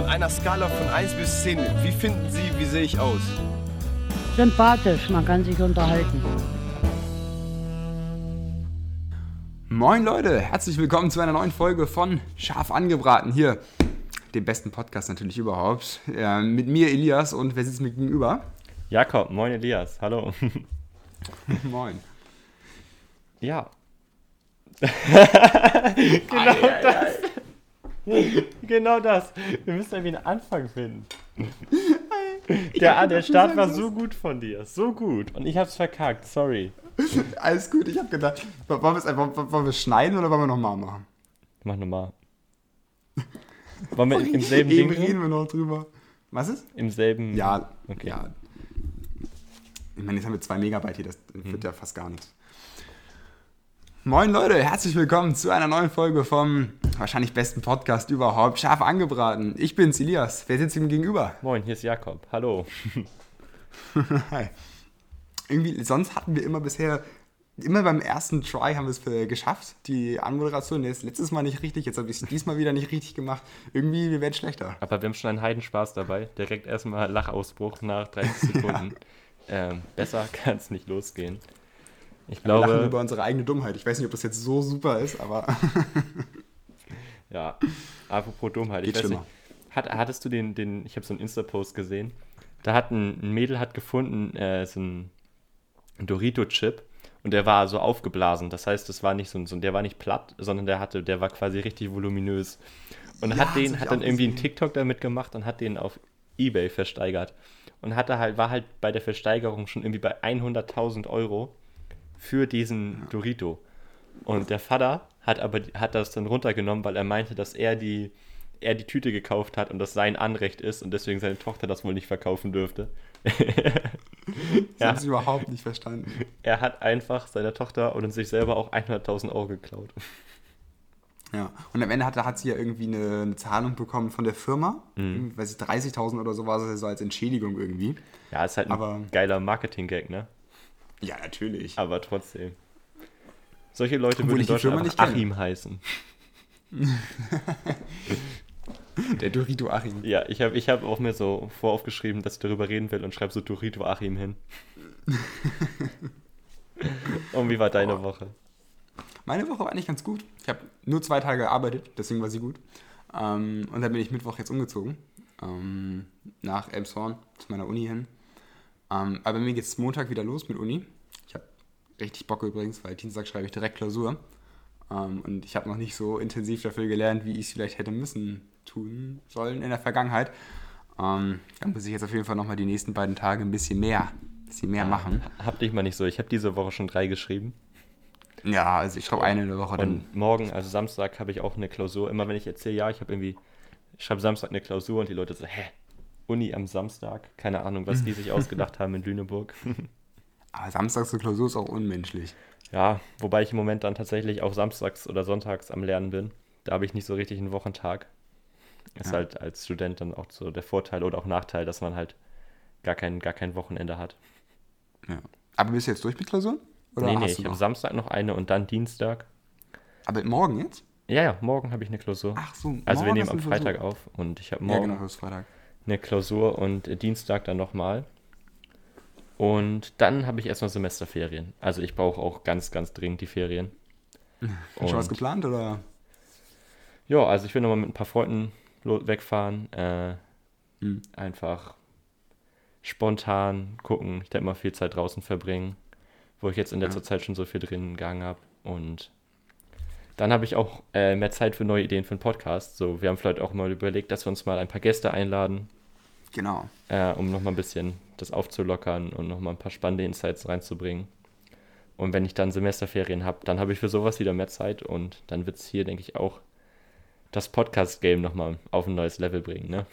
Von einer Skala von 1 bis 10, wie finden Sie, wie sehe ich aus? Sympathisch, man kann sich unterhalten. Moin Leute, herzlich willkommen zu einer neuen Folge von Scharf angebraten hier, dem besten Podcast natürlich überhaupt. Äh, mit mir Elias und wer sitzt mir gegenüber? Jakob, moin Elias, hallo. Moin. Ja. genau das. genau das. Wir müssen irgendwie einen Anfang finden. Der, der Start war so gut von dir. So gut. Und ich hab's verkackt, sorry. Alles gut, ich hab gedacht, wollen wir es einfach wollen wir schneiden oder wollen wir nochmal machen? Mach nochmal. Wollen wir im selben Eben Ding? reden wir noch drüber. Was ist? Im selben. Ja, Okay. ja. Ich meine, jetzt haben wir zwei Megabyte hier, das wird ja fast gar nichts. Moin Leute, herzlich willkommen zu einer neuen Folge vom wahrscheinlich besten Podcast überhaupt, scharf angebraten. Ich bin's, Elias. Wer sitzt ihm gegenüber? Moin, hier ist Jakob. Hallo. Hi. Irgendwie, sonst hatten wir immer bisher, immer beim ersten Try haben wir es äh, geschafft, die Anmoderation. Jetzt letztes Mal nicht richtig, jetzt habe ich es diesmal wieder nicht richtig gemacht. Irgendwie, wir werden schlechter. Aber wir haben schon einen Heidenspaß dabei. Direkt erstmal Lachausbruch nach 30 Sekunden. ähm, besser kann es nicht losgehen. Ich Wir lachen glaube, über unsere eigene Dummheit. Ich weiß nicht, ob das jetzt so super ist, aber ja, apropos Dummheit. Ich Geht weiß schlimmer. nicht, hat, hattest du den, den ich habe so einen Insta-Post gesehen, da hat ein, ein Mädel hat gefunden, äh, so ein Dorito-Chip und der war so aufgeblasen. Das heißt, das war nicht so ein, der war nicht platt, sondern der hatte, der war quasi richtig voluminös. Und Ja, hat den, ich hat dann irgendwie einen gesehen. TikTok damit gemacht und hat den auf Ebay versteigert. Und hatte halt, war halt bei der Versteigerung schon irgendwie bei 100.000 Euro für diesen Dorito. Und der Vater hat aber hat das dann runtergenommen, weil er meinte, dass er die, er die Tüte gekauft hat und das sein Anrecht ist und deswegen seine Tochter das wohl nicht verkaufen dürfte. das Ja. habe ich überhaupt nicht verstanden. Er hat einfach seiner Tochter und sich selber auch 100.000 Euro geklaut. Ja, und am Ende hat, hat sie ja irgendwie eine, eine Zahlung bekommen von der Firma. Mhm. Weiß ich, 30.000 oder so war es so als Entschädigung irgendwie. Ja, ist halt ein Aber- geiler Marketing-Gag, ne? Ja, natürlich. Aber trotzdem. Solche Leute Obwohl würden in Deutschland. Achim heißen. Der Dorito Achim. Ja, ich habe ich hab auch mir so voraufgeschrieben, dass ich darüber reden will und schreibe so Dorito Achim hin. und wie war deine Oh. Woche? Meine Woche war eigentlich ganz gut. Ich habe nur zwei Tage gearbeitet, deswegen war sie gut. Ähm, und dann bin ich Mittwoch jetzt umgezogen. Ähm, nach Elmshorn zu meiner Uni hin. Ähm, aber mir geht es Montag wieder los mit Uni. Ich habe richtig Bock übrigens, weil Dienstag schreibe ich direkt Klausur. Ähm, und ich habe noch nicht so intensiv dafür gelernt, wie ich es vielleicht hätte müssen tun sollen in der Vergangenheit. Ähm, da muss ich jetzt auf jeden Fall nochmal die nächsten beiden Tage ein bisschen mehr, ein bisschen mehr machen. Hab dich mal nicht so. Ich habe diese Woche schon drei geschrieben. Ja, also ich schreibe eine in der Woche dann. Und morgen, also Samstag, habe ich auch eine Klausur. Immer wenn ich erzähle, ja, ich habe irgendwie, ich schreibe Samstag eine Klausur und die Leute so, hä? Uni am Samstag? Keine Ahnung, was die sich ausgedacht haben in Lüneburg. Aber samstags zur Klausur ist auch unmenschlich. Ja, wobei ich im Moment dann tatsächlich auch samstags oder sonntags am Lernen bin. Da habe ich nicht so richtig einen Wochentag. Ist Ja. halt als Student dann auch so der Vorteil oder auch Nachteil, dass man halt gar kein, gar kein Wochenende hat. Ja. Aber bist du jetzt durch mit Klausuren? Oder nee, nee, ich habe? Samstag noch eine und dann Dienstag. Aber morgen jetzt? Ja, ja, morgen habe ich eine Klausur. Ach so. also wir morgen nehmen ist am eine Klausur. Freitag auf und ich habe Ja, morgen genau, das ist Freitag. Eine Klausur und Dienstag dann nochmal. Und dann habe ich erstmal Semesterferien. Also ich brauche auch ganz, ganz dringend die Ferien. Hast du schon was geplant oder? Ja, also ich will nochmal mit ein paar Freunden wegfahren. Äh, Hm. Einfach spontan gucken. Ich werde mal viel Zeit draußen verbringen, wo ich jetzt in letzter Ja. Zeit schon so viel drin gegangen habe. Und dann habe ich auch äh, mehr Zeit für neue Ideen für einen Podcast. So, wir haben vielleicht auch mal überlegt, dass wir uns mal ein paar Gäste einladen, Genau. äh, um nochmal ein bisschen das aufzulockern und nochmal ein paar spannende Insights reinzubringen. Und wenn ich dann Semesterferien habe, dann habe ich für sowas wieder mehr Zeit und dann wird es hier, denke ich, auch das Podcast-Game nochmal auf ein neues Level bringen. Ne?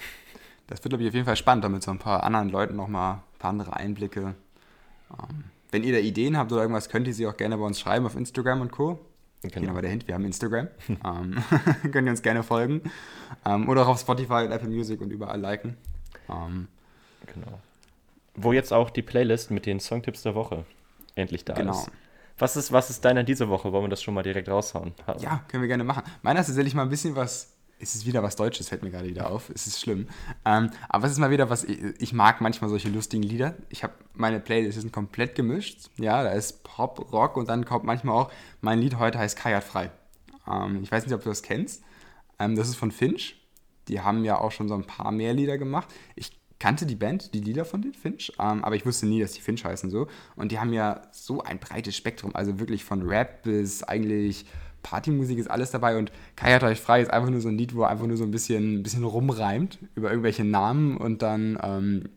Das wird, glaube ich, auf jeden Fall spannend, damit so ein paar anderen Leuten nochmal ein paar andere Einblicke. Ähm, wenn ihr da Ideen habt oder irgendwas, könnt ihr sie auch gerne bei uns schreiben auf Instagram und Co. Genau. Bei der Hint, wir haben Instagram. ähm, könnt ihr uns gerne folgen. Ähm, oder auch auf Spotify und Apple Music und überall liken. Ähm, genau. Wo jetzt auch die Playlist mit den Songtipps der Woche endlich da Genau. ist. Was ist, was ist deiner diese Woche? Wollen wir das schon mal direkt raushauen? Ja, können wir gerne machen. Meiner ist tatsächlich mal ein bisschen was es ist wieder was Deutsches, fällt mir gerade wieder auf. Es ist schlimm. Ähm, aber es ist mal wieder was, ich, ich mag manchmal solche lustigen Lieder. Ich habe meine Playlists sind komplett gemischt. Ja, da ist Pop, Rock und dann kommt manchmal auch, mein Lied heute heißt Kajat frei. Ähm, ich weiß nicht, ob du das kennst. Ähm, das ist von Finch. Die haben ja auch schon so ein paar mehr Lieder gemacht. Ich kannte die Band, die Lieder von den Finch, ähm, aber ich wusste nie, dass die Finch heißen so. Und die haben ja so ein breites Spektrum, also wirklich von Rap bis eigentlich Partymusik ist alles dabei und Kai hat euch frei ist einfach nur so ein Lied, wo er einfach nur so ein bisschen, ein bisschen rumreimt über irgendwelche Namen und dann, ähm,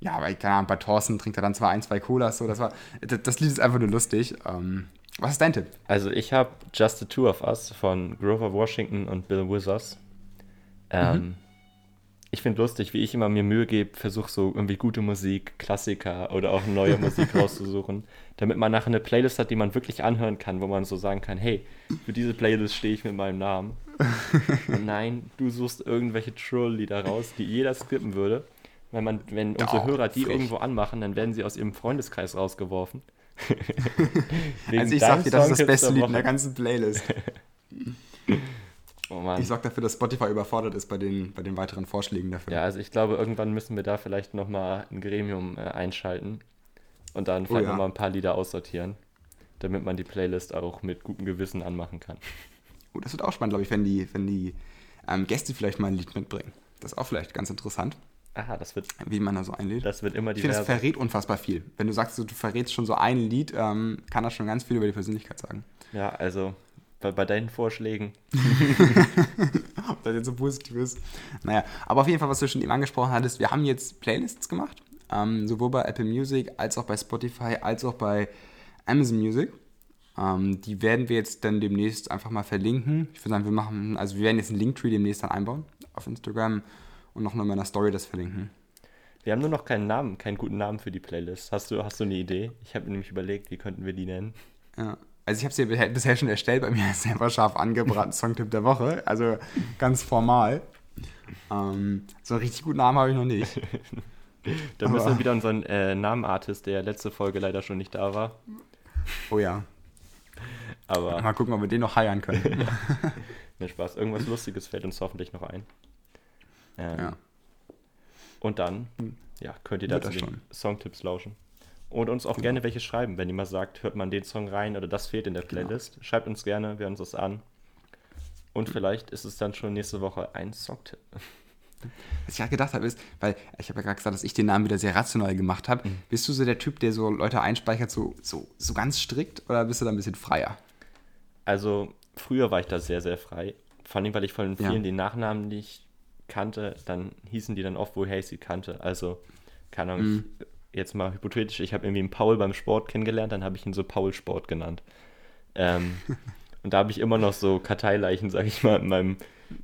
ja, weil, keine Ahnung, bei Thorsten trinkt er dann zwar ein, zwei Colas, so, das war, das, das Lied ist einfach nur lustig. Ähm, was ist dein Tipp? Also ich habe Just the Two of Us von Grover Washington und Bill Withers. Ähm, mhm ich finde lustig, wie ich immer mir Mühe gebe, versuche so irgendwie gute Musik, Klassiker oder auch neue Musik rauszusuchen, damit man nachher eine Playlist hat, die man wirklich anhören kann, wo man so sagen kann, hey, für diese Playlist stehe ich mit meinem Namen. Und nein, du suchst irgendwelche Troll-Lieder raus, die jeder skippen würde. Wenn, man, wenn unsere oh, Hörer die frech. irgendwo anmachen, dann werden sie aus ihrem Freundeskreis rausgeworfen. also ich sag dir, das ist das beste Lied in der ganzen Playlist. Oh ich sorge dafür, dass Spotify überfordert ist bei den, bei den weiteren Vorschlägen dafür. Ja, also ich glaube, irgendwann müssen wir da vielleicht nochmal ein Gremium äh, einschalten und dann vielleicht oh, ja. nochmal ein paar Lieder aussortieren, damit man die Playlist auch mit gutem Gewissen anmachen kann. Oh, das wird auch spannend, glaube ich, wenn die, wenn die ähm, Gäste vielleicht mal ein Lied mitbringen. Das ist auch vielleicht ganz interessant. Aha, das wird. Wie man da so einlädt. Das wird immer die. Ich finde, das verrät unfassbar viel. Wenn du sagst, du verrätst schon so ein Lied, ähm, kann das schon ganz viel über die Persönlichkeit sagen. Ja, also bei, bei deinen Vorschlägen. Ob das jetzt so positiv ist. Naja, aber auf jeden Fall, was du schon eben angesprochen hattest, wir haben jetzt Playlists gemacht. Ähm, sowohl bei Apple Music als auch bei Spotify als auch bei Amazon Music. Ähm, die werden wir jetzt dann demnächst einfach mal verlinken. Ich würde sagen, wir machen, also wir werden jetzt einen Linktree demnächst dann einbauen auf Instagram und noch in meiner Story das verlinken. Wir haben nur noch keinen Namen, keinen guten Namen für die Playlist. Hast du, hast du eine Idee? Ich habe nämlich überlegt, wie könnten wir die nennen? Ja, also ich habe sie bisher schon erstellt, bei mir ist selber scharf angebraten, Songtipp der Woche, also ganz formal. Ähm, so einen richtig guten Namen habe ich noch nicht. da müssen wir wieder unseren äh, Namenartist, der letzte Folge leider schon nicht da war. Oh ja. Aber mal gucken, ob wir den noch heiern können. Mir Spaß. Irgendwas Lustiges fällt uns hoffentlich noch ein. Ähm, ja. Und dann, hm. ja, könnt ihr dazu Songtipps lauschen. Und uns auch genau. gerne welche schreiben, wenn ihr mal sagt, hört man den Song rein oder das fehlt in der genau. Playlist. Genau. Schreibt uns gerne, wir hören uns das an. Und vielleicht ist es dann schon nächste Woche ein Songtipp. Was ich gerade gedacht habe, ist, weil ich habe ja gerade gesagt, dass ich den Namen wieder sehr rational gemacht habe. Mhm. Bist du so der Typ, der so Leute einspeichert, so, so, so ganz strikt oder bist du da ein bisschen freier? Also, früher war ich da sehr, sehr frei. Vor allem, weil ich von vielen ja. die Nachnamen nicht kannte, dann hießen die dann oft, woher ich sie kannte. Also, keine Ahnung, mhm jetzt mal hypothetisch, ich habe irgendwie einen Paul beim Sport kennengelernt, dann habe ich ihn so Paul Sport genannt. Ähm, und da habe ich immer noch so Karteileichen, sage ich mal, in meinem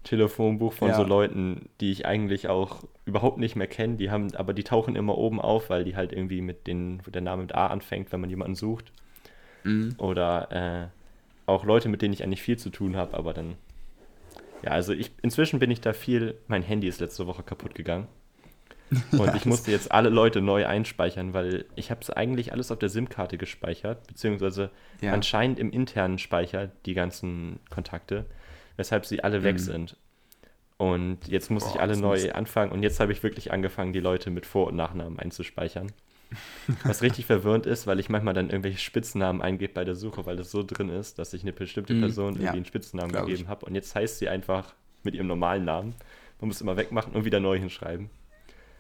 Telefonbuch von ja. so Leuten, die ich eigentlich auch überhaupt nicht mehr kenne. Die haben, aber die tauchen immer oben auf, weil die halt irgendwie mit den, wo der Name mit A anfängt, wenn man jemanden sucht. Mhm. Oder äh, auch Leute, mit denen ich eigentlich viel zu tun habe, aber dann. Ja, also ich inzwischen bin ich da viel. Mein Handy ist letzte Woche kaputt gegangen. Und ich musste jetzt alle Leute neu einspeichern, weil ich habe es eigentlich alles auf der SIM-Karte gespeichert, beziehungsweise ja. anscheinend im internen Speicher die ganzen Kontakte, weshalb sie alle mhm. weg sind. Und jetzt muss Boah, ich alle neu anfangen und jetzt habe ich wirklich angefangen, die Leute mit Vor- und Nachnamen einzuspeichern. Was richtig verwirrend ist, weil ich manchmal dann irgendwelche Spitznamen eingebe bei der Suche, weil das so drin ist, dass ich eine bestimmte mhm. Person irgendwie ja, einen Spitznamen gegeben habe. Und jetzt heißt sie einfach mit ihrem normalen Namen. Man muss immer wegmachen und wieder neu hinschreiben.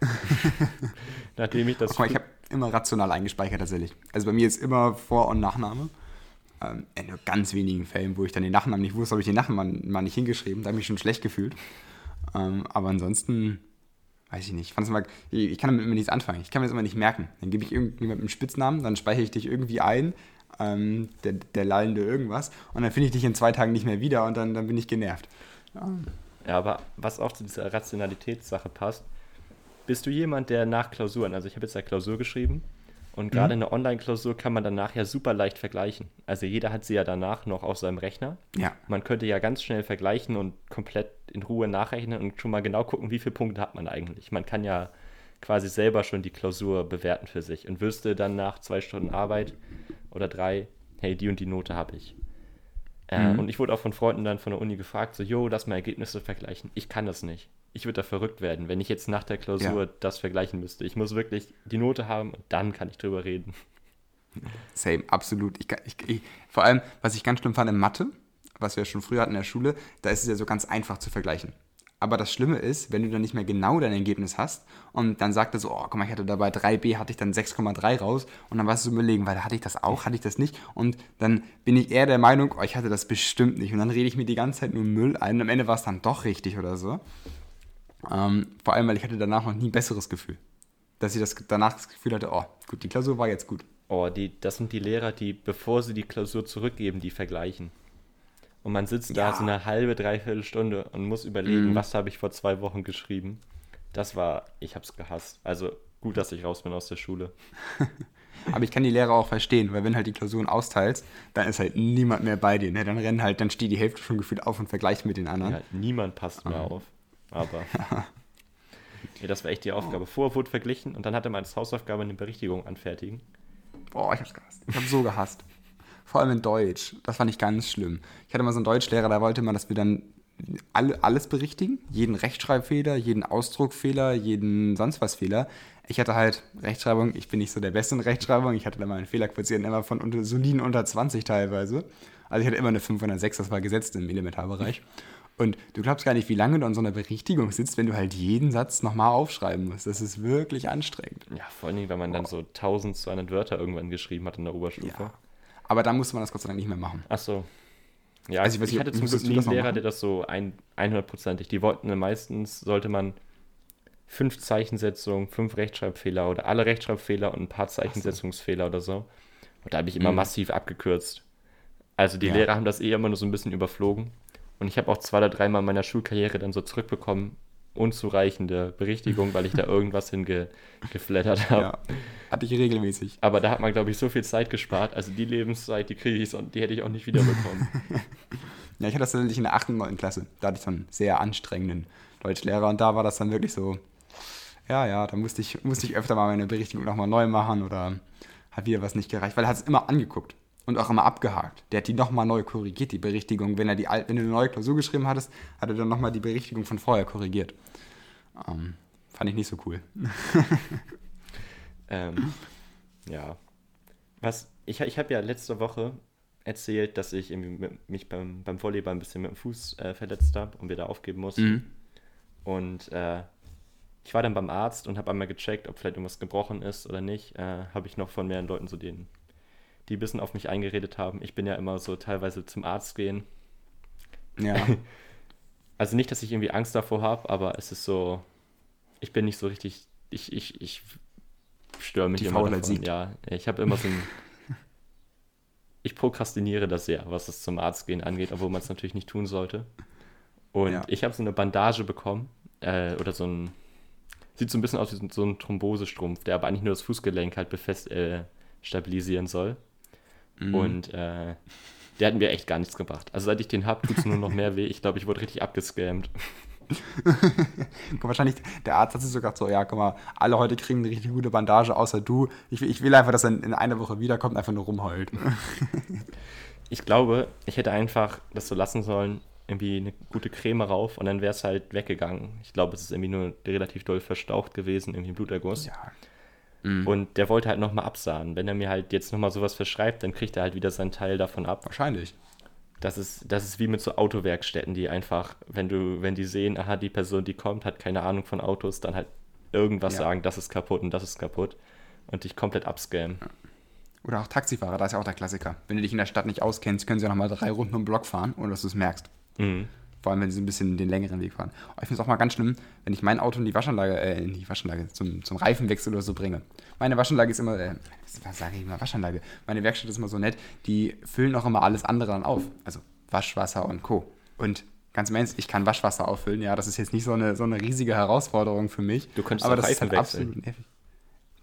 Nachdem ich das. Mal, ich habe immer rational eingespeichert tatsächlich. Also bei mir ist immer Vor- und Nachname. Ähm, in nur ganz wenigen Fällen, wo ich dann den Nachnamen nicht wusste, habe ich den Nachnamen mal nicht hingeschrieben. Da habe ich mich schon schlecht gefühlt. Ähm, aber ansonsten, weiß ich nicht. Ich, immer, ich kann damit immer nichts anfangen. Ich kann mir das immer nicht merken. Dann gebe ich irgendjemandem einen Spitznamen, dann speichere ich dich irgendwie ein, ähm, der, der lallende irgendwas. Und dann finde ich dich in zwei Tagen nicht mehr wieder und dann, dann bin ich genervt. Ja. ja, aber was auch zu dieser Rationalitätssache passt, bist du jemand, der nach Klausuren, also ich habe jetzt eine Klausur geschrieben und gerade mhm. eine Online-Klausur kann man danach ja super leicht vergleichen. Also jeder hat sie ja danach noch auf seinem Rechner. Ja. Man könnte ja ganz schnell vergleichen und komplett in Ruhe nachrechnen und schon mal genau gucken, wie viele Punkte hat man eigentlich. Man kann ja quasi selber schon die Klausur bewerten für sich und wüsste dann nach zwei Stunden Arbeit oder drei, hey, die und die Note habe ich. Äh, Mhm. Und ich wurde auch von Freunden dann von der Uni gefragt, so, jo, lass mal Ergebnisse vergleichen. Ich kann das nicht. Ich würde da verrückt werden, wenn ich jetzt nach der Klausur Ja. das vergleichen müsste. Ich muss wirklich die Note haben und dann kann ich drüber reden. Same, absolut. Ich, ich, ich, vor allem, was ich ganz schlimm fand in Mathe, was wir schon früher hatten in der Schule, da ist es ja so ganz einfach zu vergleichen. Aber das Schlimme ist, wenn du dann nicht mehr genau dein Ergebnis hast und dann sagt er so, oh, guck mal, ich hatte dabei 3b, hatte ich dann 6,3 raus und dann warst du so überlegen, weil hatte ich das auch, hatte ich das nicht und dann bin ich eher der Meinung, oh, ich hatte das bestimmt nicht und dann rede ich mir die ganze Zeit nur Müll ein und am Ende war es dann doch richtig oder so. Ähm, vor allem, weil ich hatte danach noch nie ein besseres Gefühl. Dass ich das danach das Gefühl hatte, oh, gut, die Klausur war jetzt gut. Oh, die, das sind die Lehrer, die, bevor sie die Klausur zurückgeben, die vergleichen. Und man sitzt da Ja. so eine halbe, dreiviertel Stunde und muss überlegen, Mhm. was habe ich vor zwei Wochen geschrieben. Das war, ich hab's gehasst. Also gut, dass ich raus bin aus der Schule. Aber ich kann die Lehrer auch verstehen, weil wenn halt die Klausuren austeilst, dann ist halt niemand mehr bei dir. Ne? Dann rennen halt, dann steht die Hälfte schon gefühlt auf und vergleicht mit den anderen. Ja, niemand passt mehr auf. Aber ja, das war echt die Aufgabe. Wurde verglichen und dann hatte man als Hausaufgabe eine Berichtigung anfertigen. Boah, ich hab's gehasst. Ich hab so gehasst. Vor allem in Deutsch. Das fand ich ganz schlimm. Ich hatte mal so einen Deutschlehrer, da wollte man, dass wir dann alle, alles berichtigen. Jeden Rechtschreibfehler, jeden Ausdruckfehler, jeden sonst was Fehler. Ich hatte halt Rechtschreibung, ich bin nicht so der Beste in Rechtschreibung. Ich hatte da mal einen Fehlerquotienten immer von unter, soliden unter 20 teilweise. Also ich hatte immer eine 5 oder 6, das war gesetzt im Elementarbereich. Und du glaubst gar nicht, wie lange du an so einer Berichtigung sitzt, wenn du halt jeden Satz nochmal aufschreiben musst. Das ist wirklich anstrengend. Ja, vor allen Dingen, wenn man dann so 1200 Wörter irgendwann geschrieben hat in der Oberstufe. Ja. Aber dann musste man das Gott sei Dank nicht mehr machen. Ach so. Ja, Also ich, ich ich hatte zum Glück nie einen Lehrer, machen? der das so ein, 100%ig. Die wollten meistens, sollte man fünf Zeichensetzungen, fünf Rechtschreibfehler oder alle Rechtschreibfehler und ein paar Zeichensetzungsfehler oder so. Und da habe ich immer Mhm. massiv abgekürzt. Also die Ja. Lehrer haben das eh immer nur so ein bisschen überflogen. Und ich habe auch zwei oder dreimal in meiner Schulkarriere dann so zurückbekommen, unzureichende Berichtigung, weil ich da irgendwas hingeflattert habe. Ja. Hatte ich regelmäßig. Aber da hat man, glaube ich, so viel Zeit gespart. Also die Lebenszeit, die kriege ich, so- die hätte ich auch nicht wiederbekommen. Ja, ich hatte das tatsächlich in der 8. und 9. Klasse. Da hatte ich so einen sehr anstrengenden Deutschlehrer und da war das dann wirklich so, ja, ja, da musste ich, musste ich öfter mal meine Berichtigung nochmal neu machen oder hat wieder was nicht gereicht, weil er hat es immer angeguckt und auch immer abgehakt. Der hat die nochmal neu korrigiert, die Berichtigung. Wenn er die wenn du eine neue Klausur geschrieben hattest, hat er dann nochmal die Berichtigung von vorher korrigiert. Ähm, fand ich nicht so cool. ähm, ja. Was, ich, ich habe ja letzte Woche erzählt, dass ich irgendwie mit, mich beim, beim Volleyball ein bisschen mit dem Fuß äh, verletzt habe und wieder aufgeben musste. Mhm. Und äh, ich war dann beim Arzt und habe einmal gecheckt, ob vielleicht irgendwas gebrochen ist oder nicht. Äh, habe ich noch von mehreren Leuten so den, die ein bisschen auf mich eingeredet haben. Ich bin ja immer so teilweise zum Arzt gehen. Ja. Also nicht, dass ich irgendwie Angst davor habe, aber es ist so, ich bin nicht so richtig, ich, ich, ich störe mich Die immer Faulheit davon. siegt. Ja, ich habe immer so ein, ich prokrastiniere das sehr, was das zum Arzt gehen angeht, obwohl man es natürlich nicht tun sollte. Und Ja. ich habe so eine Bandage bekommen, äh, oder so ein, sieht so ein bisschen aus wie so ein- so ein Thrombosestrumpf, der aber eigentlich nur das Fußgelenk halt befest, äh, stabilisieren soll. Mhm. Und äh, der hat mir echt gar nichts gebracht. Also seit ich den habe, tut es nur noch mehr weh. Ich glaube, ich wurde richtig abgescammt. Guck, wahrscheinlich, der Arzt hat sich sogar so, ja, guck mal, alle heute kriegen eine richtig gute Bandage, außer du. Ich, will- ich will einfach, dass er in einer Woche wiederkommt und einfach nur rumheult. Ich glaube, ich hätte einfach das so lassen sollen, irgendwie eine gute Creme rauf und dann wäre es halt weggegangen. Ich glaube, es ist irgendwie nur relativ doll verstaucht gewesen, irgendwie ein Bluterguss. ja. Und der wollte halt nochmal absahen. Wenn er mir halt jetzt nochmal sowas verschreibt, dann kriegt er halt wieder seinen Teil davon ab. Wahrscheinlich. Das ist, das ist wie mit so Autowerkstätten, die einfach, wenn du, wenn die sehen, aha, die Person, die kommt, hat keine Ahnung von Autos, dann halt irgendwas Ja. sagen, das ist kaputt und das ist kaputt und dich komplett abscammen. Oder auch Taxifahrer, da ist ja auch der Klassiker. Wenn du dich in der Stadt nicht auskennst, können sie ja nochmal drei Runden um den Block fahren, ohne dass du es merkst. Mhm. Vor allem, wenn sie ein bisschen den längeren Weg fahren. Aber ich finde es auch mal ganz schlimm, wenn ich mein Auto in die Waschanlage, äh, in die Waschanlage, zum, zum Reifenwechsel oder so bringe. Meine Waschanlage ist immer, äh, was sage ich immer, Waschanlage? Meine Werkstatt ist immer so nett, die füllen auch immer alles andere dann auf. Also Waschwasser und Co. Und ganz im Ernst, ich kann Waschwasser auffüllen, ja, das ist jetzt nicht so eine, so eine riesige Herausforderung für mich. Du könntest aber auch das ist Reifen halt wechseln. absolut nervig.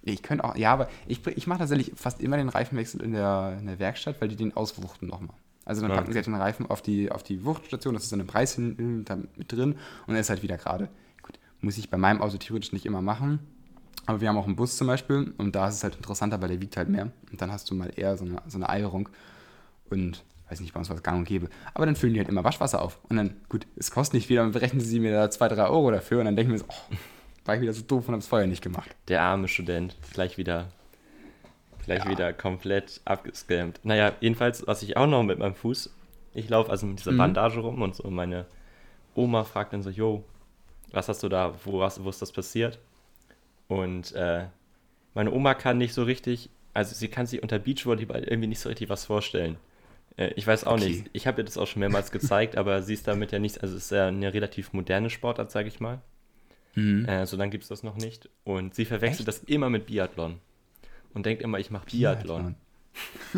Ich könnte auch, ja, aber ich, ich mache tatsächlich fast immer den Reifenwechsel in der, in der Werkstatt, weil die den auswuchten nochmal. Also dann Ja. packen sie halt den Reifen auf die, auf die Wuchtstation, das ist dann ein Preis hin, da mit drin und er ist halt wieder gerade. Gut, muss ich bei meinem Auto theoretisch nicht immer machen, aber wir haben auch einen Bus zum Beispiel und da ist es halt interessanter, weil der wiegt halt mehr und dann hast du mal eher so eine, so eine Eierung und weiß nicht, bei uns was gang und gäbe. Aber dann füllen die halt immer Waschwasser auf. Und dann, gut, es kostet nicht viel, dann berechnen sie mir da zwei, drei Euro dafür und dann denken wir so, oh, war ich wieder so doof und hab's vorher nicht gemacht. Der arme Student, gleich wieder, gleich Ja. wieder komplett abgescammt. Naja, jedenfalls, was ich auch noch mit meinem Fuß, ich laufe also mit dieser Mhm. Bandage rum und so meine Oma fragt dann so, jo, was hast du da, wo, hast, wo ist das passiert? Und äh, meine Oma kann nicht so richtig, also sie kann sich unter Beachvolleyball irgendwie nicht so richtig was vorstellen. Äh, ich weiß auch Okay. nicht, ich habe ihr das auch schon mehrmals gezeigt, aber sie ist damit ja nicht, also es ist ja eine relativ moderne Sportart, sage ich mal. Äh, so lange gibt es das noch nicht. Und sie verwechselt das immer mit Biathlon. Und denkt immer, ich mache Biathlon.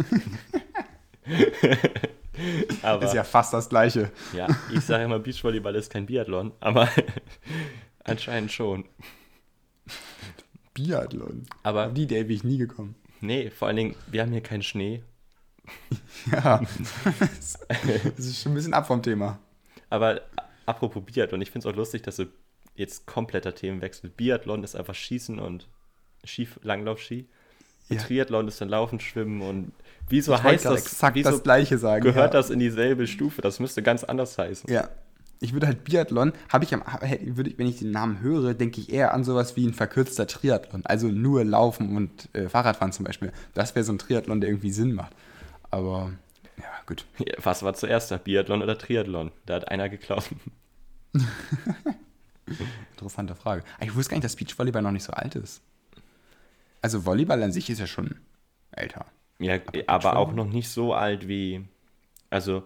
Aber Ist ja fast das Gleiche. ja, ich sage immer, Beachvolleyball ist kein Biathlon, aber anscheinend schon. Biathlon. Aber Auf die Idee bin ich nie gekommen. nee, vor allen Dingen, wir haben hier keinen Schnee. Ja, das ist schon ein bisschen ab vom Thema. Aber apropos Biathlon, ich finde es auch lustig, dass du jetzt kompletter Themenwechsel. Biathlon ist einfach Schießen und Ski, Langlaufski. Ja. Triathlon ist dann Laufen, Schwimmen und wieso Ich heißt das? exakt wieso das Gleiche sagen. gehört ja. das in dieselbe Stufe? Das müsste ganz anders heißen. Ja. Ich würde halt Biathlon, habe ich am, würde ich, wenn ich den Namen höre, denke ich eher an sowas wie ein verkürzter Triathlon. Also nur Laufen und äh, Fahrradfahren zum Beispiel. Das wäre so ein Triathlon, der irgendwie Sinn macht. Aber, ja, gut. Ja, Was war zuerst da? Biathlon oder Triathlon? Da hat einer geklaut. Interessante Frage. Aber Ich wusste gar nicht, dass Beachvolleyball noch nicht so alt ist. Also Volleyball an sich ist ja schon älter. Ja, Aber aber auch noch nicht so alt wie. Also,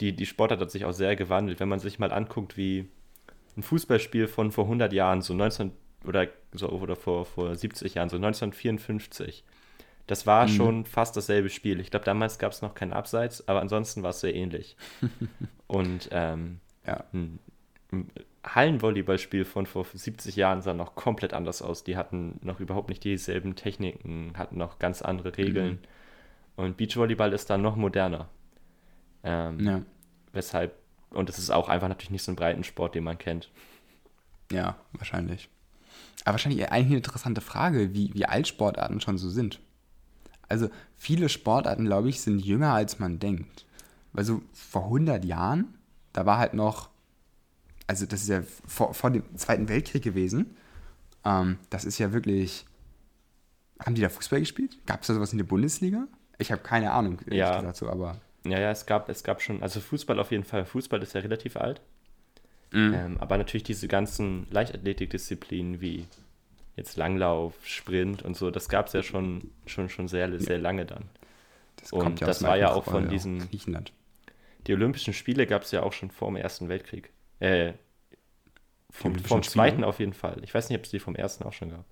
die, die Sportart hat sich auch sehr gewandelt. Wenn man sich mal anguckt, wie ein Fußballspiel von vor 100 Jahren, so 19 oder so oder vor, vor 70 Jahren, so 1954. Das Mhm. war schon fast dasselbe Spiel. Ich glaube, damals gab es noch keinen Abseits, aber ansonsten war es sehr ähnlich. Und ähm, Ja. ein, ein Hallenvolleyballspiel von vor 70 Jahren sah noch komplett anders aus. Die hatten noch überhaupt nicht dieselben Techniken, hatten noch ganz andere Regeln. Mhm. Und Beachvolleyball ist dann noch moderner. Ähm, Ja. Weshalb, und es ist auch einfach natürlich nicht so ein Breitensport, den man kennt. Ja, wahrscheinlich. Aber wahrscheinlich eigentlich eine interessante Frage, wie, wie alt Sportarten schon so sind. Also viele Sportarten, glaube ich, sind jünger, als man denkt. Weil so vor 100 Jahren, da war halt noch, also das ist ja vor, vor dem Zweiten Weltkrieg gewesen. Ähm, das ist ja wirklich, haben die da Fußball gespielt? Gab es da sowas in der Bundesliga? Ich habe keine Ahnung, Ja. so, aber Ja, ja, es gab, es gab schon, also Fußball auf jeden Fall. Fußball ist ja relativ alt. Ähm, aber natürlich diese ganzen Leichtathletikdisziplinen wie jetzt Langlauf, Sprint und so, das gab es ja schon, schon, schon sehr, sehr lange dann. das Und kommt ja das war ja auch von diesen- Griechenland. Die Olympischen Spiele gab es ja auch schon vor dem Ersten Weltkrieg. Äh, vom, vom? Zweiten auf jeden Fall. Ich weiß nicht, ob es die vom Ersten auch schon gab.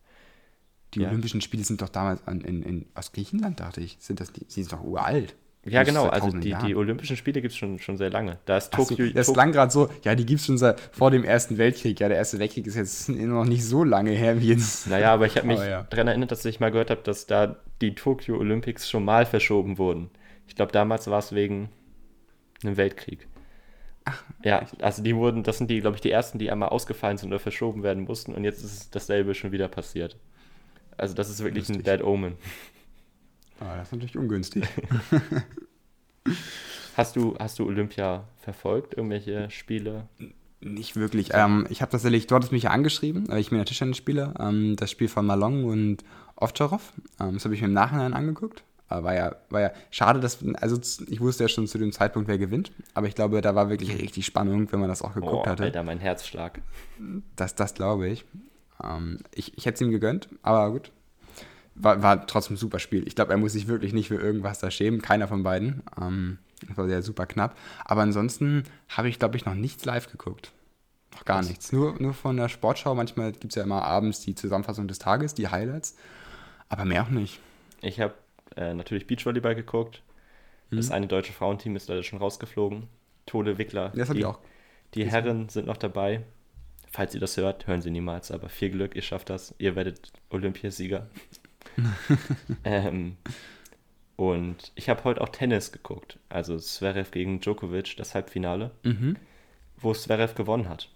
Die Ja. Olympischen Spiele sind doch damals an, in, in, aus Griechenland, dachte ich. Sind das die, die sind doch uralt. Ja, genau. Also die, die Olympischen Spiele gibt es schon, schon sehr lange. Da ist Ach so, Tokio. das Tok- klang gerade so, ja, die gibt es schon seit vor dem Ersten Weltkrieg. Ja, der Erste Weltkrieg ist jetzt noch nicht so lange her wie jetzt. Naja, aber ich habe mich Aber ja. daran erinnert, dass ich mal gehört habe, dass da die Tokyo Olympics schon mal verschoben wurden. Ich glaube, damals war es wegen einem Weltkrieg. Ja, also die wurden, das sind die, glaube ich, die ersten, die einmal ausgefallen sind oder verschoben werden mussten und jetzt ist dasselbe schon wieder passiert. Also das ist wirklich ein Lustig. Dead Omen. Ah, das ist natürlich ungünstig. Hast du, hast du Olympia verfolgt, irgendwelche Spiele? Nicht wirklich. Ähm, ich habe tatsächlich, du hattest mich ja angeschrieben, weil ich mir Tischtennis spiele. Ähm, das Spiel von Malong und Ovtcharov. Ähm, das habe ich mir im Nachhinein angeguckt. Aber war ja, war ja schade, dass, also ich wusste ja schon zu dem Zeitpunkt, wer gewinnt. Aber ich glaube, da war wirklich richtig Spannung, wenn man das auch geguckt Oh, hatte. Alter, mein Herzschlag. Das, das glaube ich. Ähm, ich. Ich hätte es ihm gegönnt, aber gut. War, war trotzdem ein super Spiel. Ich glaube, er muss sich wirklich nicht für irgendwas da schämen. Keiner von beiden. Ähm, das war sehr super knapp. Aber ansonsten habe ich, glaube ich, noch nichts live geguckt. Noch gar nichts. Nur, nur von der Sportschau. Manchmal gibt es ja immer abends die Zusammenfassung des Tages, die Highlights. Aber mehr auch nicht. Ich habe äh, natürlich Beachvolleyball geguckt. Das eine deutsche Frauenteam ist leider schon rausgeflogen. Tode Wickler. Das habe die, ich auch. Die Herren sind noch dabei. Falls ihr das hört, hören sie niemals, aber viel Glück, ihr schafft das. Ihr werdet Olympiasieger. ähm, und ich habe heute auch Tennis geguckt. Also Zverev gegen Djokovic, das Halbfinale, Mhm. wo Zverev gewonnen hat.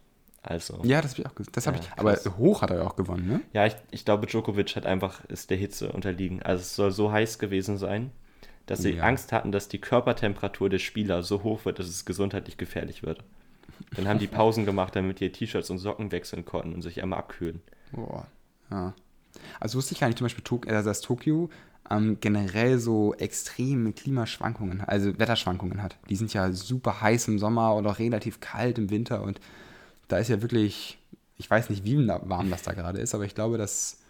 Also, Ja, das habe ich auch gesehen. Das Ja, ich. Aber hoch hat er ja auch gewonnen, ne? Ja, ich, ich glaube, Djokovic hat einfach, ist der Hitze unterliegen. Also es soll so heiß gewesen sein, dass sie Ja. Angst hatten, dass die Körpertemperatur des Spielers so hoch wird, dass es gesundheitlich gefährlich wird. Dann haben die Pausen gemacht, damit die ihr T-Shirts und Socken wechseln konnten und sich einmal abkühlen. Boah, ja. Also wusste ich gar nicht, zum Beispiel, äh, dass Tokio ähm, generell so extreme Klimaschwankungen, also Wetterschwankungen hat. Die sind ja super heiß im Sommer und auch relativ kalt im Winter und da ist ja wirklich, ich weiß nicht, wie warm das da gerade ist, aber ich glaube, das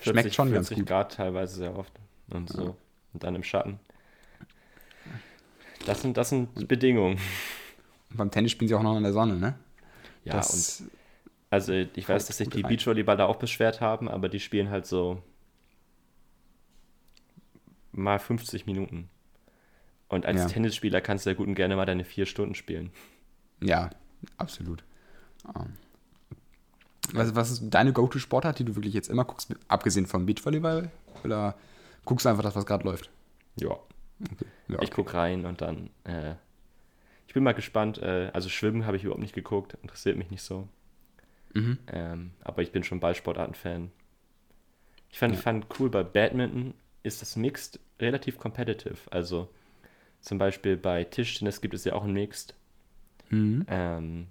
schmeckt schon ganz 40 gut. Grad teilweise sehr oft und so. Und dann im Schatten. Das sind, das sind Bedingungen. Und beim Tennis spielen sie auch noch in der Sonne, ne? Ja, das, und also ich weiß, dass sich die. Beachvolleyballer auch beschwert haben, aber die spielen halt so mal 50 Minuten. Und als Ja. Tennisspieler kannst du ja gut und gerne mal deine vier Stunden spielen. Ja, absolut. Ähm, Was, was ist deine Go-To-Sportart, die du wirklich jetzt immer guckst, abgesehen vom Beachvolleyball? Oder guckst du einfach das, was gerade läuft? Ja. Okay. Ja, Ich gucke rein und dann. Äh, ich bin mal gespannt. Äh, also Schwimmen habe ich überhaupt nicht geguckt, interessiert mich nicht so. Mhm. Ähm, aber ich bin schon Ballsportarten-Fan. Ich fand, Ja. fand cool, bei Badminton ist das Mixed relativ competitive. Also zum Beispiel bei Tischtennis gibt es ja auch ein Mixed. Mhm. Ähm,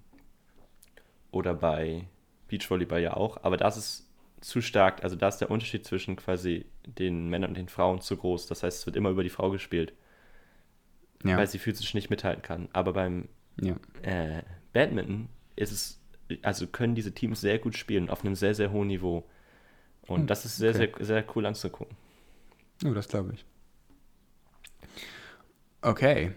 oder bei Beachvolleyball ja auch. Aber das ist zu stark. Also da ist der Unterschied zwischen quasi den Männern und den Frauen zu groß. Das heißt, es wird immer über die Frau gespielt, Ja. weil sie physisch nicht mithalten kann. Aber beim ja. äh, Badminton ist es, also können diese Teams sehr gut spielen, auf einem sehr, sehr hohen Niveau. Und Hm, das ist sehr, okay. sehr, sehr cool anzugucken. Oh, das glaube ich. Okay.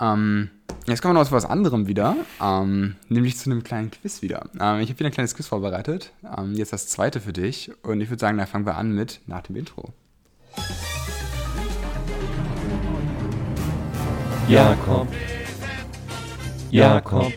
Ähm, jetzt kommen wir noch zu was anderem wieder, ähm, nämlich zu einem kleinen Quiz wieder. Ähm, ich habe wieder ein kleines Quiz vorbereitet. Ähm, jetzt das zweite für dich. Und ich würde sagen, da fangen wir an mit nach dem Intro. Ja, komm. Ja, komm.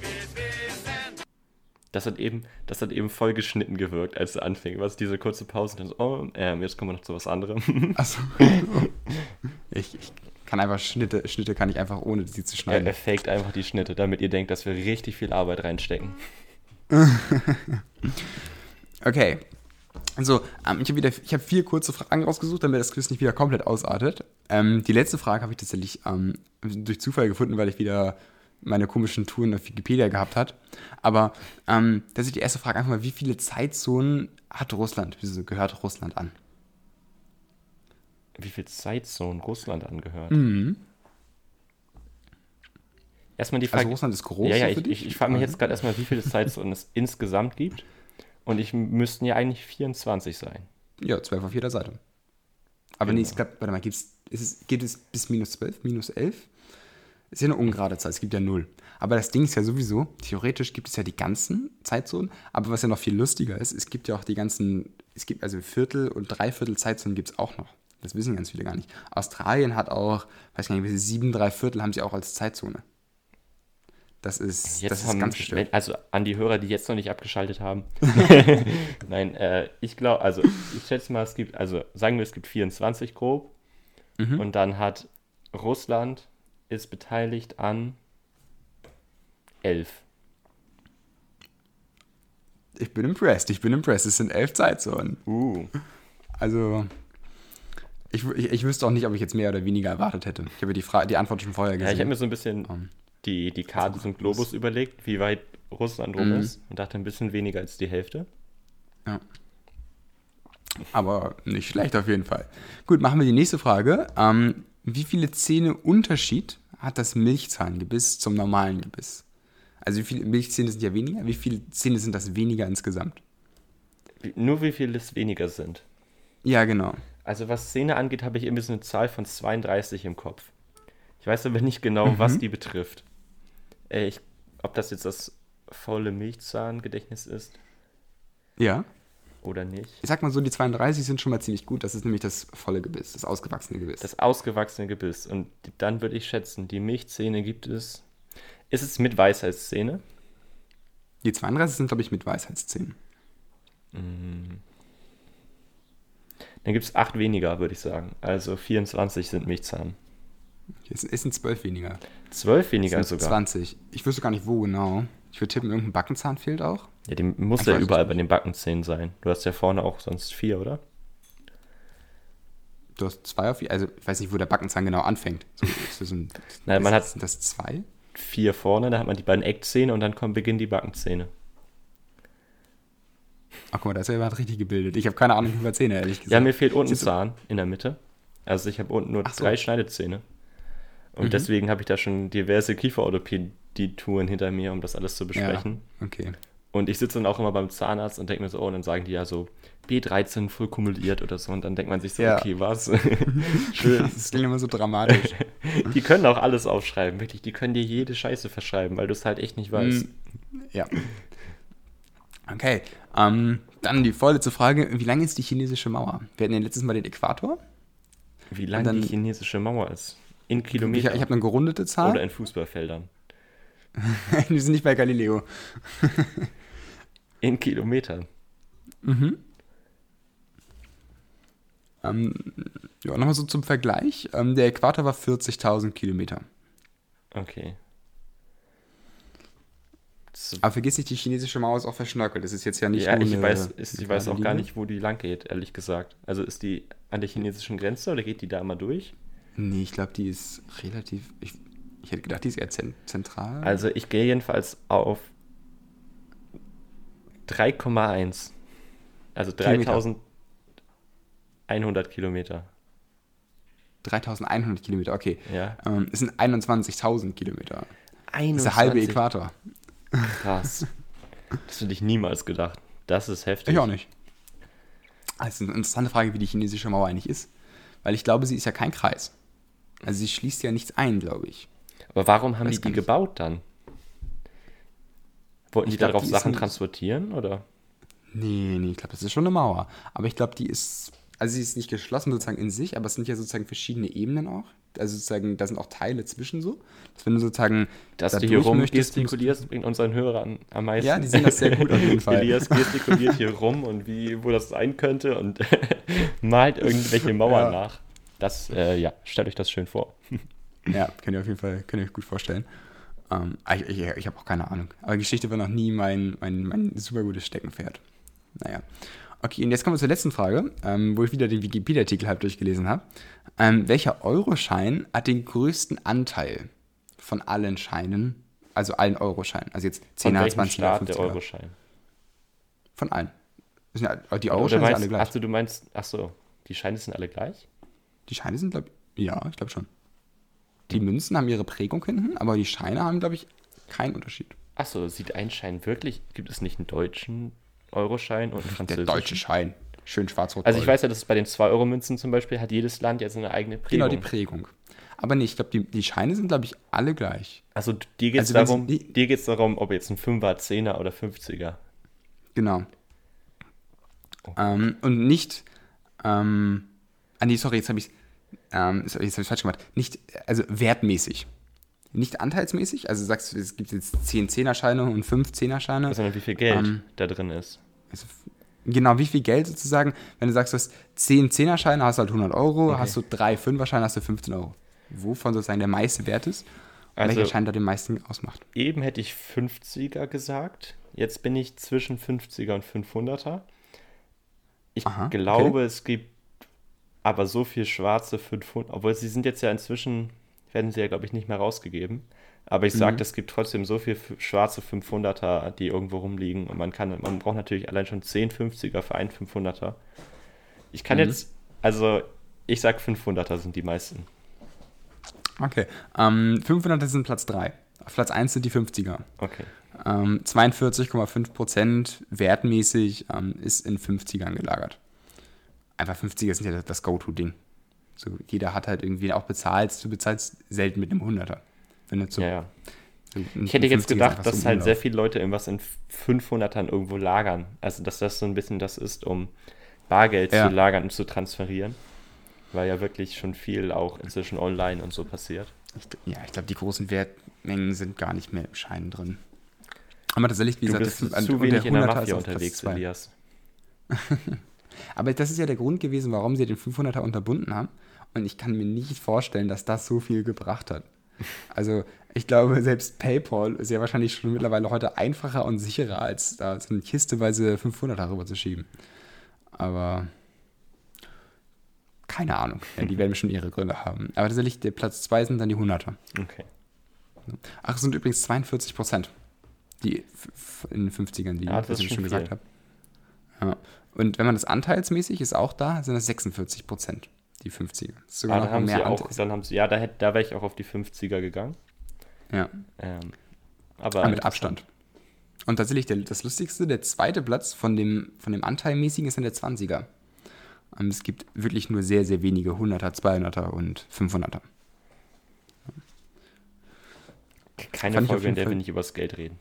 Das hat eben, das hat eben voll geschnitten gewirkt, als es anfing. Was diese kurze Pause, dann so, oh, ähm, jetzt kommen wir noch zu was anderem. Achso. ich, ich kann einfach Schnitte, Schnitte kann ich einfach ohne sie zu er, schneiden. er faked einfach die Schnitte, damit ihr denkt, dass wir richtig viel Arbeit reinstecken. Okay. Also, ähm, ich habe wieder, ich habe vier kurze Fragen rausgesucht, damit das Quiz nicht wieder komplett ausartet. Ähm, die letzte Frage habe ich tatsächlich ähm, durch Zufall gefunden, weil ich wieder meine komischen Touren auf Wikipedia gehabt hat. Aber ähm, das ist die erste Frage einfach mal, wie viele Zeitzonen hat Russland? Wieso gehört Russland an? Wie viel Zeitzonen Russland angehört? Mhm. Erstmal die Also Frage. Russland ist groß ja, ja, ich, für dich? ich, ich frage mich jetzt gerade erstmal, wie viele Zeitzonen es insgesamt gibt. Und ich müssten ja eigentlich 24 sein. Ja, 12 auf jeder Seite. Aber nee, ich glaube, warte mal, gibt's, ist es, geht es bis minus 12, minus 11? Ist ja eine ungerade Zahl, es gibt ja 0. Aber das Ding ist ja sowieso, theoretisch gibt es ja die ganzen Zeitzonen, aber was ja noch viel lustiger ist, es gibt ja auch die ganzen, es gibt also Viertel- und Dreiviertel Zeitzonen gibt es auch noch. Das wissen ganz viele gar nicht. Australien hat auch, weiß gar nicht, sieben Dreiviertel haben sie auch als Zeitzone. Das ist, Jetzt das ist ganz wenn- Also an die Hörer, die jetzt noch nicht abgeschaltet haben. Nein, äh, ich glaube, also ich schätze mal, es gibt, also sagen wir, es gibt 24 grob. Mhm. Und dann hat Russland ist beteiligt an 11. Ich bin impressed, ich bin impressed. Es sind elf Zeitzonen. Uh. Also, ich, ich, ich wüsste auch nicht, ob ich jetzt mehr oder weniger erwartet hätte. Ich habe die, die Antwort schon vorher Ja, gesehen. ich habe mir so ein bisschen Um, die, die Karte zum Globus überlegt, wie weit Russland rum Mhm. ist. Und dachte ein bisschen weniger als die Hälfte. ja. Aber nicht schlecht auf jeden Fall. Gut, machen wir die nächste Frage. Ähm, wie viele Zähne Unterschied hat das Milchzahngebiss zum normalen Gebiss? Also wie viele Milchzähne sind ja weniger? Wie viele Zähne sind das weniger insgesamt? Nur wie viel es weniger sind. Ja, genau. Also was Szene angeht, habe ich irgendwie so eine Zahl von 32 im Kopf. Ich weiß aber nicht genau, Mhm. was die betrifft. Äh, ich, ob das jetzt das faule Milchzahngedächtnis ist Ja. oder nicht. Ich sag mal so, die 32 sind schon mal ziemlich gut. Das ist nämlich das volle Gebiss, das ausgewachsene Gebiss. Das ausgewachsene Gebiss. Und dann würde ich schätzen, die Milchzähne gibt es. Ist es mit Weisheitszähne? die 32 sind, glaube ich, mit Weisheitszähnen. Dann gibt es acht weniger, würde ich sagen. Also 24 sind Milchzahn. Es es sind zwölf weniger. Zwölf weniger Es sind sogar. 20. Ich wüsste gar nicht, wo genau. Ich würde tippen, irgendein Backenzahn fehlt auch. Ja, die muss ja überall bei den Backenzähnen sein. Du hast ja vorne auch sonst vier, oder? du hast zwei auf, also ich weiß nicht, wo der Backenzahn genau anfängt. So, ist das ein, Nein, man hat- sind das zwei? Vier vorne, da hat man die beiden Eckzähne und dann kommt beginnen die Backenzähne. Ach guck mal, da ist ja jemand richtig gebildet. Ich habe keine Ahnung über Zähne, ehrlich gesagt. Ja, mir fehlt unten ein Zahn in der Mitte. Also ich habe unten nur so. drei Schneidezähne. Und Mhm. deswegen habe ich da schon diverse Kieferorthopädie-Touren hinter mir, um das alles zu ja, besprechen. okay. Und ich sitze dann auch immer beim Zahnarzt und denke mir so, oh, und dann sagen die ja so, B13 voll kumuliert oder so. Und dann denkt man sich so, Ja. okay, was? Schön. Das klingt immer so dramatisch. die können auch alles aufschreiben, wirklich. Die können dir jede Scheiße verschreiben, weil du es halt echt nicht weißt. Mm, Ja. Okay. Ähm, dann die vorletzte Frage. Wie lang ist die chinesische Mauer? Wir hatten ja letztes Mal den Äquator. Wie lang dann- die chinesische Mauer ist. In Ich, Kilometer. ich habe eine gerundete Zahl. oder in Fußballfeldern. Wir sind nicht bei Galileo. In Kilometern. Ähm, ja, nochmal so zum Vergleich. Ähm, der Äquator war 40.000 Kilometer. Okay. Das, Aber vergiss nicht, die chinesische Mauer ist auch verschnörkelt. Das ist jetzt ja nicht ja, nur ich weiß, ist, ich weiß auch gar Linie. nicht, wo die lang geht, ehrlich gesagt. Also ist die an der chinesischen Grenze oder geht die da mal durch? Nee, ich glaube, die ist relativ. Ich, ich hätte gedacht, die ist eher zen zentral. Also ich gehe jedenfalls auf 3,1. Also Kilometer. 3100 Kilometer. 3100 Kilometer, okay. Ja. Ähm, es sind 21.000 Kilometer. Das 21. ist der halbe Äquator. Krass. Das hätte ich niemals gedacht. Das ist heftig. Ich auch nicht. Ist eine interessante Frage, wie die chinesische Mauer eigentlich ist. Weil ich glaube, sie ist ja kein Kreis. Also sie schließt ja nichts ein, glaube ich. Aber warum haben Weiß die die gebaut dann? Wollten Ich die glaub, darauf die Sachen transportieren oder? Nee, nee, ich glaube, das ist schon eine Mauer. Aber ich glaube, die ist, also sie ist nicht geschlossen sozusagen in sich, aber es sind ja sozusagen verschiedene Ebenen auch. Also sozusagen, da sind auch Teile zwischen so. Dass wenn du sozusagen Dass da du hier rum gestikulierst, bringt unseren Hörern am meisten. Ja, die sehen das sehr gut auf jeden Fall. Elias gestikuliert hier rum und wie, wo das sein könnte und malt irgendwelche Mauern Ja. nach. Das, äh, ja, stellt euch das schön vor. Ja, könnt ihr auf jeden Fall, könnt ihr euch gut vorstellen. Ähm, ich ich, ich habe auch keine Ahnung. Aber Geschichte war noch nie mein, mein, mein super gutes Steckenpferd. Naja. Okay, und jetzt kommen wir zur letzten Frage, ähm, wo ich wieder den Wikipedia-Artikel halb durchgelesen habe. Ähm, welcher Euroschein hat den größten Anteil von allen Scheinen, also allen Euroscheinen? Also jetzt 10er, Von welchem 20er, Staat der 50er. Euroschein? Von allen. Ja, die Euroscheine sind alle gleich. Achso, du meinst, achso, die Scheine sind alle gleich? Die Scheine sind, glaube ich, ja, ich glaube schon. Die Münzen haben ihre Prägung hinten, aber die Scheine haben, glaube ich, keinen Unterschied. Achso, sieht ein Schein wirklich, gibt es nicht einen deutschen Euroschein und einen Der französischen? deutsche Schein. Schön schwarz-rot. Also ich weiß ja, dass es bei den 2-Euro-Münzen zum Beispiel hat jedes Land jetzt eine eigene Genau, Prägung. die Prägung. Aber nee, ich glaube, die, die Scheine sind, glaube ich, alle gleich. also dir geht es Also darum, die- dir geht's darum, ob jetzt ein 5er, 10er oder 50er. Genau. Oh. Ähm, und nicht, ähm, ah nee, sorry, jetzt habe ich ähm, jetzt habe ich falsch gemacht. Nicht, also wertmäßig. Nicht anteilsmäßig, also sagst du, es gibt jetzt 10 Zehnerscheine und 5 Zehnerscheine. Sondern wie viel Geld Ähm, da drin ist. Also, genau, wie viel Geld sozusagen, wenn du sagst, du hast 10 Zehnerscheine, hast du halt 100 Euro, Okay. hast du 3 Fünferscheine, hast du 15 Euro. Wovon sozusagen der meiste Wert ist und Also- welcher Schein da den meisten ausmacht. Eben hätte ich 50er gesagt. Jetzt bin ich zwischen 50er und 500er. Ich Aha, okay. glaube, es gibt aber so viel schwarze 500, obwohl sie sind jetzt ja inzwischen, werden sie ja, glaube ich, nicht mehr rausgegeben. Aber ich Mhm. sage, es gibt trotzdem so viel f- schwarze 500er, die irgendwo rumliegen. Und man kann, man braucht natürlich allein schon 10 50er für einen 500er. Ich kann Mhm. jetzt, also ich sag 500er sind die meisten. Okay, ähm, 500 sind Platz 3. Auf Platz 1 sind die 50er. Okay. Ähm, 42,5% wertmäßig ähm, ist in 50ern gelagert. Einfach 50er sind ja das Go-To-Ding. So, jeder hat halt irgendwie auch bezahlt, du bezahlst selten mit einem 100er. Wenn du zu, Ja, ja. so Ich hätte jetzt 50er ist gedacht, dass im halt Umlauf. sehr viele Leute irgendwas in 500ern irgendwo lagern. Also, dass das so ein bisschen das ist, um Bargeld Ja. zu lagern und zu transferieren. Weil ja wirklich schon viel auch inzwischen online und so passiert. Ich, ja, ich glaube, die großen Wertmengen sind gar nicht mehr im Schein drin. Aber tatsächlich, wie Du gesagt, bist das- zu und wenig in der 100er ist Mafia unterwegs. Elias. Aber das ist ja der Grund gewesen, warum sie den 500er unterbunden haben. Und ich kann mir nicht vorstellen, dass das so viel gebracht hat. Also ich glaube, selbst PayPal ist ja wahrscheinlich schon mittlerweile heute einfacher und sicherer, als da so eine kisteweise 500er rüber zu schieben. Aber keine Ahnung. Ja, die werden schon ihre Gründe haben. Aber tatsächlich, der Platz 2 sind dann die 100er. Okay. Ach, es sind übrigens 42 Prozent. Die in den 50ern, die Ja, was ich schon schon gesagt viel. habe. Ja. Und wenn man das anteilsmäßig ist auch da, sind das 46 Prozent, die 50er. Das ist sogar Ah, noch dann haben sie mehr auch, Anteil. dann haben sie, ja, da, hätte- da wäre ich auch auf die 50er gegangen. Ja, Ähm, aber aber mit. Abstand. Und tatsächlich, der, das Lustigste, der zweite Platz von dem, von dem Anteilmäßigen ist dann der 20er. Ähm, Es gibt wirklich nur sehr, sehr wenige 100er, 200er und 500er. Keine Folge, in der wir nicht übers Geld reden.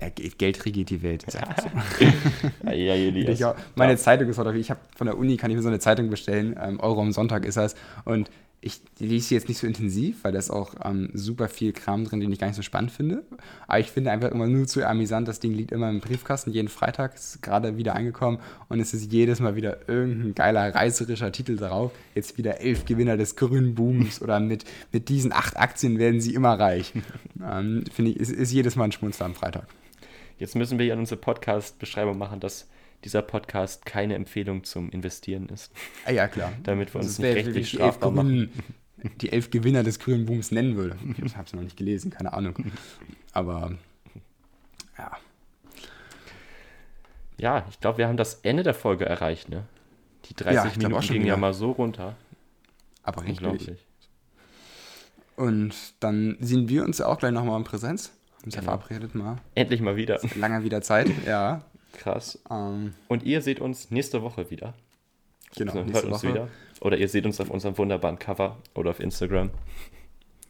Ja, Ge- Geld regiert die Welt. Ja, ja. Ich auch, meine Zeitung ist heute, ich habe von der Uni, kann ich mir so eine Zeitung bestellen, ähm, Euro am Sonntag ist das. Und ich lese sie jetzt nicht so intensiv, weil da ist auch ähm, super viel Kram drin, den ich gar nicht so spannend finde. Aber ich finde einfach immer nur zu amüsant, das Ding liegt immer im Briefkasten, jeden Freitag, ist gerade wieder angekommen und es ist jedes Mal wieder irgendein geiler reißerischer Titel drauf. Jetzt wieder elf Gewinner des grünen Booms oder mit, mit diesen acht Aktien werden sie immer reich. ähm, finde ich, ist, ist jedes Mal ein Schmunzler am Freitag. Jetzt müssen wir hier an unsere Podcast-Beschreibung machen, dass dieser Podcast keine Empfehlung zum Investieren ist. Ah, ja, klar. Damit wir uns nicht rechtlich wirklich die elf, strafbar machen. die elf Gewinner des grünen Booms nennen würde. Ich habe es noch nicht gelesen, keine Ahnung. Aber ja, Ja, ich glaube, wir haben das Ende der Folge erreicht, ne? Die 30 Ja, glaub Minuten gingen ja mal so runter. aber richtig. Unglaublich. Und dann sehen wir uns ja auch gleich nochmal in Präsenz. Uns ja Genau. verabredet mal. Endlich mal wieder. Lange wieder Zeit. Ja. Krass. Ähm, Und ihr seht uns nächste Woche wieder. genau, Also, nächste Woche. wieder. Oder ihr seht uns auf unserem wunderbaren Cover oder auf Instagram.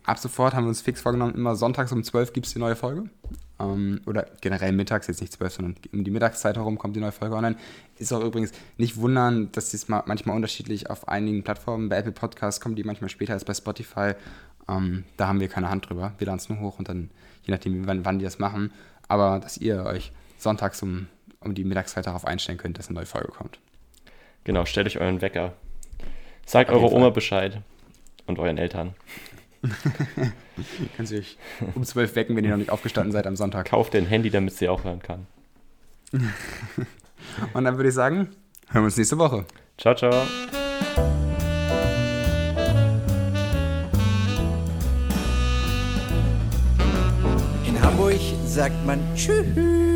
Ab sofort haben wir uns fix vorgenommen, immer sonntags um 12 gibt es die neue Folge. Ähm, oder generell mittags, jetzt nicht 12, sondern um die Mittagszeit herum kommt die neue Folge online. Ist auch übrigens nicht wundern, dass dies ma- manchmal unterschiedlich auf einigen Plattformen. Bei Apple Podcasts kommen die manchmal später als bei Spotify. Ähm, da haben wir keine Hand drüber. Wir laden es nur hoch und dann, je nachdem, wann, wann die das machen. Aber dass ihr euch sonntags um, um die Mittagszeit darauf einstellen könnt, dass eine neue Folge kommt. Genau, stellt euch euren Wecker. Sagt eurer Oma. Bescheid. Und euren Eltern. Könnt ihr euch um 12 wecken, wenn ihr noch nicht aufgestanden seid am Sonntag. Kauft ihr ein Handy, damit sie auch hören kann. Und dann würde ich sagen, hören wir uns nächste Woche. Ciao, ciao. Sagt man Tschüss.